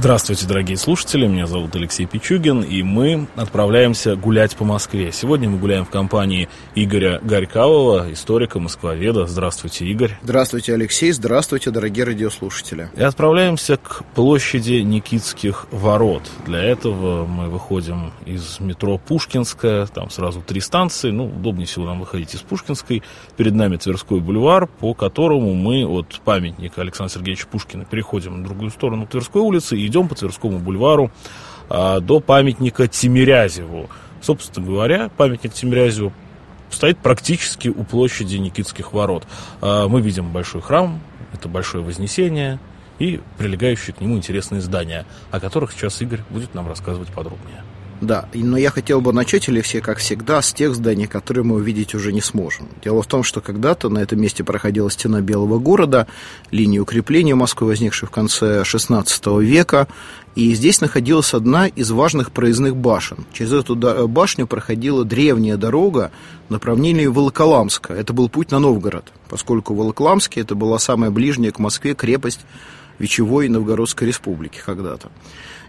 Здравствуйте, дорогие слушатели, меня зовут Алексей Пичугин, и мы отправляемся гулять по Москве. Сегодня мы гуляем в компании Игоря Горькавого, историка, москвоведа. Здравствуйте, Игорь. Здравствуйте, Алексей. Здравствуйте, дорогие радиослушатели. И отправляемся к площади Никитских ворот. Для этого мы выходим из метро Пушкинская, там сразу три станции, ну, удобнее всего нам выходить из Пушкинской. Перед нами Тверской бульвар, по которому мы от памятника Александра Сергеевича Пушкина переходим на другую сторону Тверской улицы и идем по Тверскому бульвару а, до памятника Тимирязеву. Собственно говоря, памятник Тимирязеву стоит практически у площади Никитских ворот. А, мы видим большой храм, это большое вознесение и прилегающие к нему интересные здания, о которых сейчас Игорь будет нам рассказывать подробнее. Да, но я хотел бы начать, Алексей, как всегда, с тех зданий, которые мы увидеть уже не сможем. Дело в том, что когда-то на этом месте проходила стена Белого города, линия укрепления Москвы, возникшая в конце XVI века, и здесь находилась одна из важных проездных башен. Через эту башню проходила древняя дорога в направлении Волоколамска. Это был путь на Новгород, поскольку Волоколамский это была самая ближняя к Москве крепость Вечевой Новгородской республики когда-то.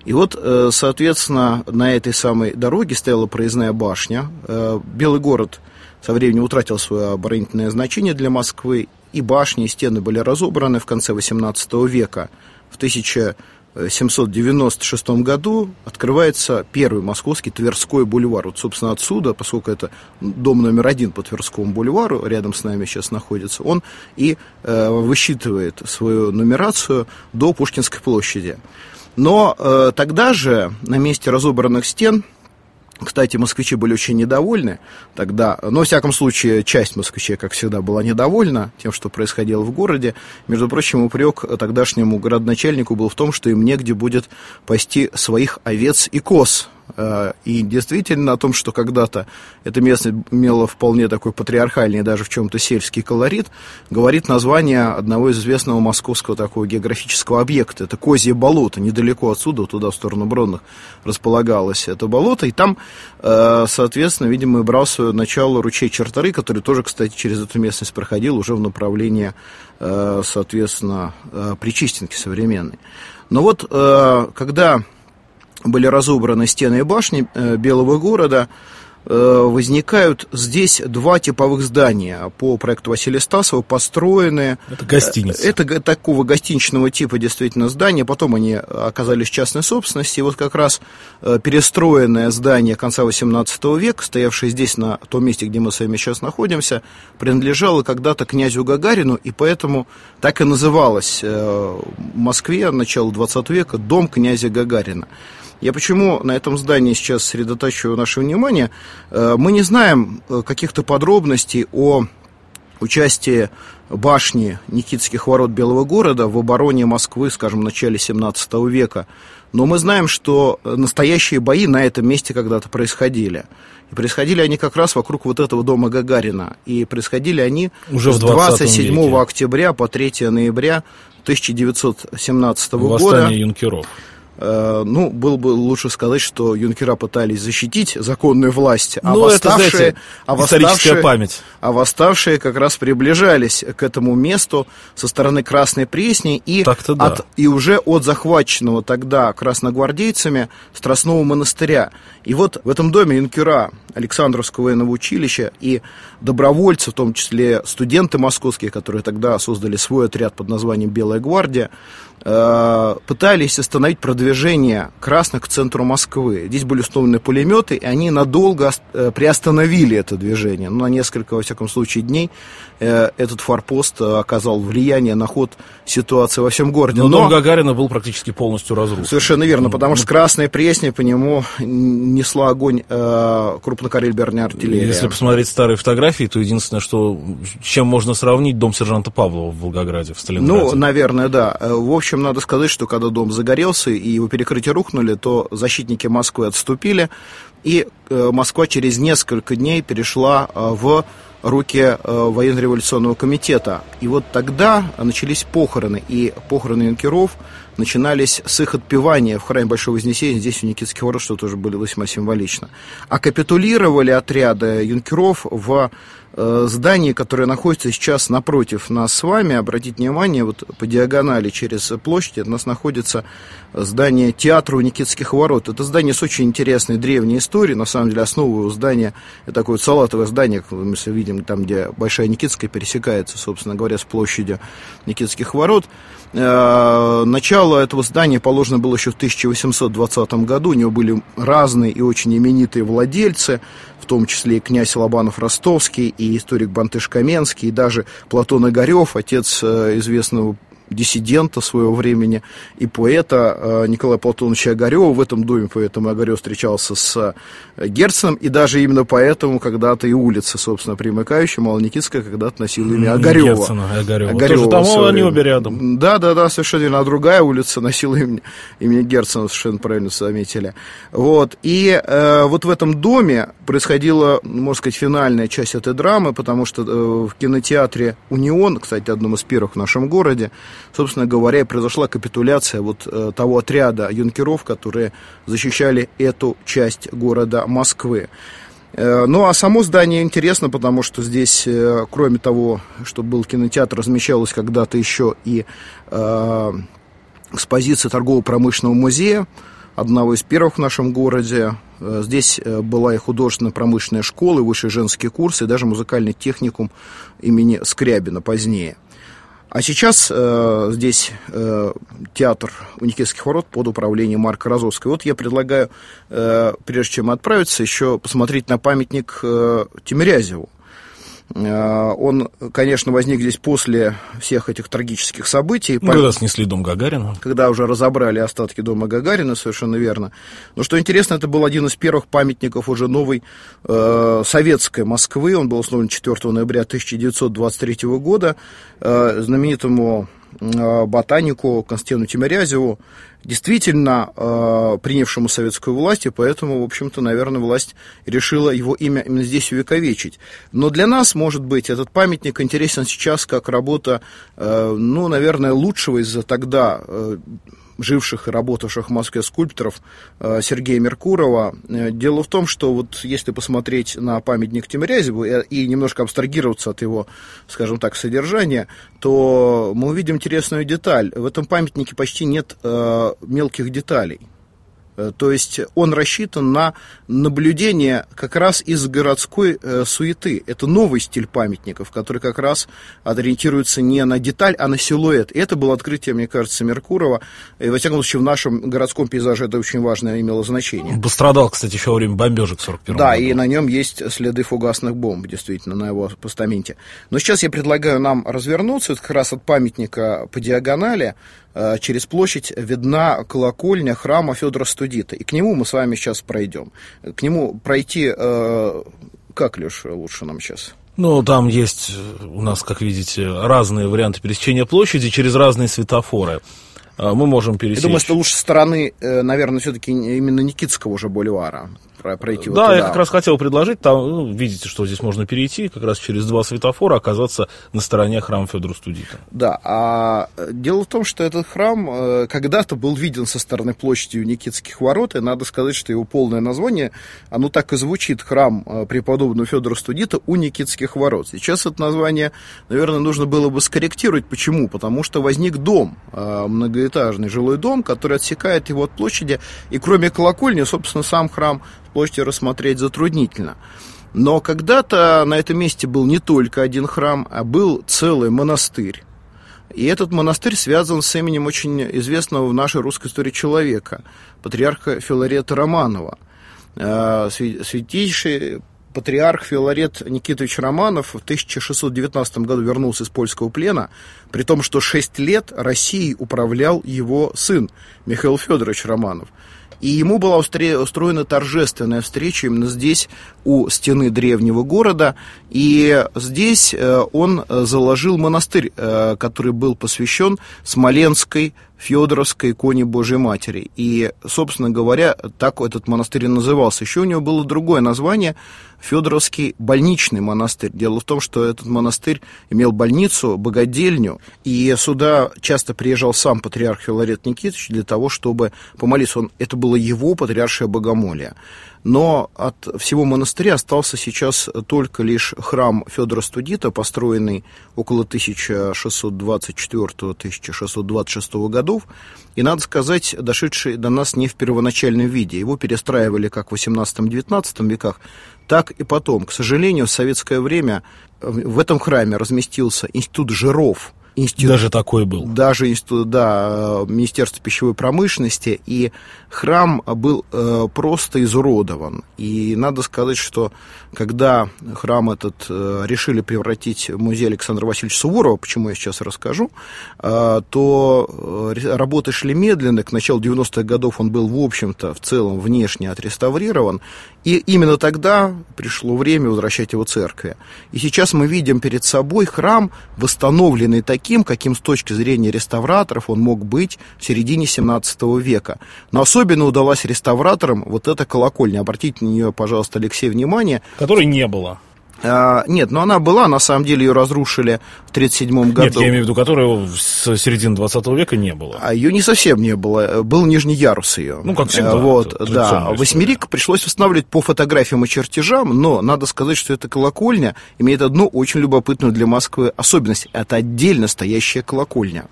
И вот, э, соответственно, на этой самой дороге стояла проездная башня. Э, Белый город со временем утратил свое оборонительное значение для Москвы, и башни, и стены были разобраны в конце XVIII века. В 1796 году открывается первый московский Тверской бульвар. Вот, собственно, отсюда, поскольку это дом номер один по Тверскому бульвару, рядом с нами сейчас находится, он и э, высчитывает свою нумерацию до Пушкинской площади. Но э, тогда же на месте разобранных стен кстати, москвичи были очень недовольны тогда, но, во всяком случае, часть москвичей, как всегда, была недовольна тем, что происходило в городе. Между прочим, упрек тогдашнему городначальнику был в том, что им негде будет пасти своих овец и коз. Э, и действительно о том, что когда-то это место имело вполне такой патриархальный, даже в чем-то сельский колорит, говорит название одного из известного московского такого географического объекта. Это Козье болото, недалеко отсюда, туда, в сторону Бронных, располагалось это болото. И там, э, соответственно, видимо, и брал свое начало ручей Чертары, который тоже, кстати, через эту местность проходил уже в направлении, э, соответственно, Причистенки современной. Но вот когда были разобраны стены и башни э, Белого города, Э, возникают здесь два типовых здания по проекту Василия Стасова, построенные... Это гостиница. Это такого гостиничного типа действительно здания, потом они оказались в частной собственности, и вот как раз э, перестроенное здание конца XVIII века, стоявшее здесь, на том месте, где мы с вами сейчас находимся, принадлежало когда-то князю Гагарину, и поэтому так и называлось э, в Москве начала XX века «Дом князя Гагарина». Я почему на этом здании сейчас сосредотачиваю наше внимание? Э, мы не знаем э, каких-то подробностей о участии башни Никитских ворот Белого города в обороне Москвы, скажем, в начале 17 века. Но мы знаем, что настоящие бои на этом месте когда-то происходили. И происходили они как раз вокруг вот этого дома Гагарина. И происходили они Уже с 27 веке. октября по 3 ноября 1917 Восстание года. Восстание юнкеров. Э, ну, было бы лучше сказать, что юнкера пытались защитить законную власть, а ну, восставшие, это, знаете, а восставшие, память. а восставшие как раз приближались к этому месту со стороны Красной Пресни и, да. от, и уже от захваченного тогда красногвардейцами Страстного монастыря. И вот в этом доме юнкера Александровского военного училища и добровольцы, в том числе студенты московские, которые тогда создали свой отряд под названием «Белая гвардия», Э, пытались остановить продвижение красных к центру Москвы. Здесь были установлены пулеметы, и они надолго э, приостановили это движение. Ну, на несколько, во всяком случае, дней э, этот форпост оказал влияние на ход ситуации во всем городе. Но, Но дом Гагарина был практически полностью разрушен. Совершенно верно, потому что Красная Пресня по нему несла огонь э, крупнокалиберной артиллерии. Если посмотреть старые фотографии, то единственное, что чем можно сравнить дом сержанта Павлова в Волгограде, в Сталинграде. Ну, наверное, да. В общем, надо сказать, что когда дом загорелся и его перекрытия рухнули, то защитники Москвы отступили, и э, Москва через несколько дней перешла э, в руки э, военно-революционного комитета. И вот тогда начались похороны, и похороны юнкеров начинались с их отпевания в храме Большого Вознесения, здесь у Никитских ворот, что тоже было весьма символично. А капитулировали отряды юнкеров в Э, здании, которое находится сейчас напротив нас с вами, обратите внимание, вот по диагонали через площадь у нас находится здание театра у Никитских ворот. Это здание с очень интересной древней историей, на самом деле основу здания, это такое вот салатовое здание, мы видим там, где Большая Никитская пересекается, собственно говоря, с площадью Никитских ворот. Э, начало этого здания положено было еще в 1820 году, у него были разные и очень именитые владельцы, в том числе и князь Лобанов Ростовский, и историк Бантыш Каменский, и даже Платон Игорев, отец э, известного диссидента своего времени и поэта э, Николая Платоновича Огарева. В этом доме поэтому Огарев встречался с э, Герценом, и даже именно поэтому когда-то и улица, собственно, примыкающая, Малоникитская, когда-то носила имя Огарева. Герцена, Огарева. Огарева. Тоже там они обе рядом. Да, да, да, совершенно верно. А другая улица носила имя, имя Герцена, совершенно правильно заметили. Вот. И э, вот в этом доме происходила, можно сказать, финальная часть этой драмы, потому что э, в кинотеатре «Унион», кстати, одном из первых в нашем городе, собственно говоря, произошла капитуляция вот э, того отряда юнкеров, которые защищали эту часть города Москвы. Э, ну, а само здание интересно, потому что здесь, э, кроме того, что был кинотеатр, размещалась когда-то еще и э, экспозиция торгово-промышленного музея, одного из первых в нашем городе. Здесь была и художественно-промышленная школа, и высшие женские курсы, и даже музыкальный техникум имени Скрябина позднее. А сейчас э, здесь э, театр у Никитских ворот под управлением Марка Розовского. Вот я предлагаю, э, прежде чем отправиться, еще посмотреть на памятник э, Тимирязеву. Э, он, конечно, возник здесь после всех этих трагических событий. Ну, когда снесли дом Гагарина. Когда уже разобрали остатки дома Гагарина, совершенно верно. Но что интересно, это был один из первых памятников уже новой э, советской Москвы. Он был основан 4 ноября 1923 года э, знаменитому ботанику Константину Тимирязеву действительно э, принявшему советскую власть, и поэтому, в общем-то, наверное, власть решила его имя именно здесь увековечить. Но для нас, может быть, этот памятник интересен сейчас как работа, э, ну, наверное, лучшего из тогда э, живших и работавших в Москве скульпторов э, Сергея Меркурова. Э, дело в том, что вот если посмотреть на памятник Тимирязеву и, немножко абстрагироваться от его, скажем так, содержания, то мы увидим интересную деталь. В этом памятнике почти нет э, мелких деталей. Э, то есть он рассчитан на наблюдение как раз из городской э, суеты. Это новый стиль памятников, который как раз ориентируется не на деталь, а на силуэт. И это было открытие, мне кажется, Меркурова. И, во всяком случае, в нашем городском пейзаже это очень важное имело значение. Пострадал, кстати, еще во время бомбежек в 41 Да, году. и на нем есть следы фугасных бомб, действительно, на его постаменте. Но сейчас я предлагаю нам развернуться как раз от памятника по диагонали через площадь видна колокольня храма Федора Студита. И к нему мы с вами сейчас пройдем. К нему пройти, э, как, Леш, лучше нам сейчас? Ну, там есть у нас, как видите, разные варианты пересечения площади через разные светофоры. Э, мы можем пересечь. Я думаю, что лучше стороны, наверное, все-таки именно Никитского уже бульвара пройти. Да, вот я как раз хотел предложить, там, ну, видите, что здесь можно перейти, как раз через два светофора оказаться на стороне храма Федора Студита. Да, а э, дело в том, что этот храм э, когда-то был виден со стороны площади у Никитских ворот, и надо сказать, что его полное название, оно так и звучит, храм э, преподобного Федора Студита у Никитских ворот. Сейчас это название, наверное, нужно было бы скорректировать. Почему? Потому что возник дом, многоэтажный жилой дом, который отсекает его от площади, и кроме колокольни, собственно, сам храм площади рассмотреть затруднительно. Но когда-то на этом месте был не только один храм, а был целый монастырь. И этот монастырь связан с именем очень известного в нашей русской истории человека, патриарха Филарета Романова. Э, святейший патриарх Филарет Никитович Романов в 1619 году вернулся из польского плена, при том, что шесть лет Россией управлял его сын Михаил Федорович Романов. И ему была устроена торжественная встреча именно здесь, у стены древнего города. И здесь э, он заложил монастырь, э, который был посвящен Смоленской Федоровской иконе Божьей Матери. И, собственно говоря, так этот монастырь и назывался. Еще у него было другое название Федоровский больничный монастырь. Дело в том, что этот монастырь имел больницу, богадельню, и сюда часто приезжал сам патриарх Филарет Никитович для того, чтобы помолиться. Он, это было его патриаршее богомолие но от всего монастыря остался сейчас только лишь храм Федора Студита, построенный около 1624-1626 годов, и, надо сказать, дошедший до нас не в первоначальном виде. Его перестраивали как в 18-19 веках, так и потом. К сожалению, в советское время в этом храме разместился институт жиров – Институт, даже такой был. Даже институт, да, Министерство пищевой промышленности, и храм был э, просто изуродован. И надо сказать, что когда храм этот э, решили превратить в музей Александра Васильевича Суворова, почему я сейчас расскажу, э, то э, работы шли медленно. К началу 90-х годов он был, в общем-то, в целом внешне отреставрирован. И именно тогда пришло время возвращать его церкви. И сейчас мы видим перед собой храм, восстановленный таким, каким с точки зрения реставраторов он мог быть в середине 17 века. Но особенно удалась реставраторам вот эта колокольня. Обратите на нее, пожалуйста, Алексей, внимание. Которой не было. А, нет, но она была, на самом деле ее разрушили в 1937 году. Нет, я имею в виду, которую с середины 20 века не было. А ее не совсем не было, был нижний ярус ее. Ну, как всегда. Вот, да, восьмерик пришлось восстанавливать по фотографиям и чертежам, но надо сказать, что эта колокольня имеет одну очень любопытную для Москвы особенность. Это отдельно стоящая колокольня.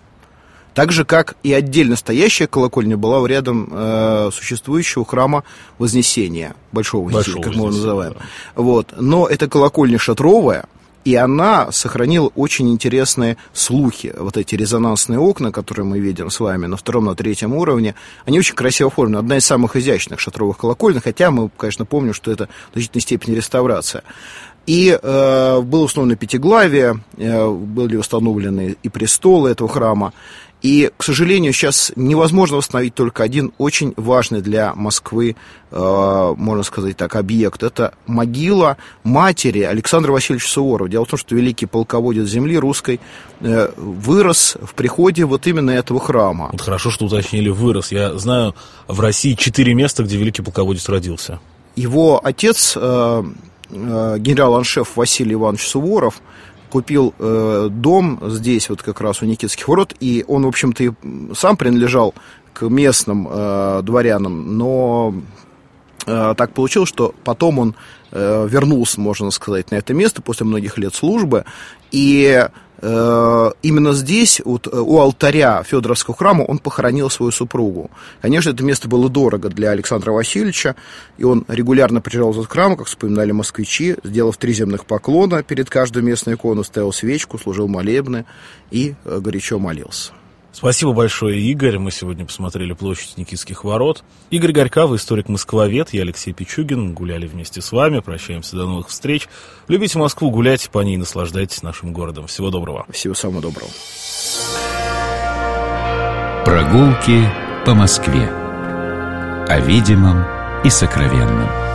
Так же, как и отдельно стоящая колокольня была рядом э, существующего храма Вознесения, Большого Вознесения, Большого как мы его называем. Да. Вот. Но эта колокольня шатровая, и она сохранила очень интересные слухи. Вот эти резонансные окна, которые мы видим с вами на втором, на третьем уровне, они очень красиво оформлены. Одна из самых изящных шатровых колокольных, хотя мы, конечно, помним, что это в значительной степени реставрация. И э, было установлено пятиглавие, э, были установлены и престолы этого храма. И, к сожалению, сейчас невозможно восстановить только один очень важный для Москвы, э, можно сказать так, объект. Это могила матери Александра Васильевича Суворова. Дело в том, что великий полководец земли русской э, вырос в приходе вот именно этого храма. Вот хорошо, что уточнили вырос. Я знаю в России четыре места, где великий полководец родился. Его отец, э, э, генерал-аншеф Василий Иванович Суворов, купил э, дом здесь, вот как раз у Никитских ворот, и он, в общем-то, и сам принадлежал к местным э, дворянам, но э, так получилось, что потом он э, вернулся, можно сказать, на это место после многих лет службы, и именно здесь, вот, э, у алтаря Федоровского храма, он похоронил свою супругу. Конечно, это место было дорого для Александра Васильевича, и он регулярно приезжал в этот храм, как вспоминали москвичи, сделав три земных поклона перед каждой местной иконой, ставил свечку, служил молебны и э, горячо молился. Спасибо большое, Игорь. Мы сегодня посмотрели площадь Никитских ворот. Игорь Горькав, историк-москвовед, я Алексей Пичугин. Гуляли вместе с вами. Прощаемся до новых встреч. Любите Москву, гуляйте по ней, наслаждайтесь нашим городом. Всего доброго. Всего самого доброго. Прогулки по Москве. О видимом и сокровенном.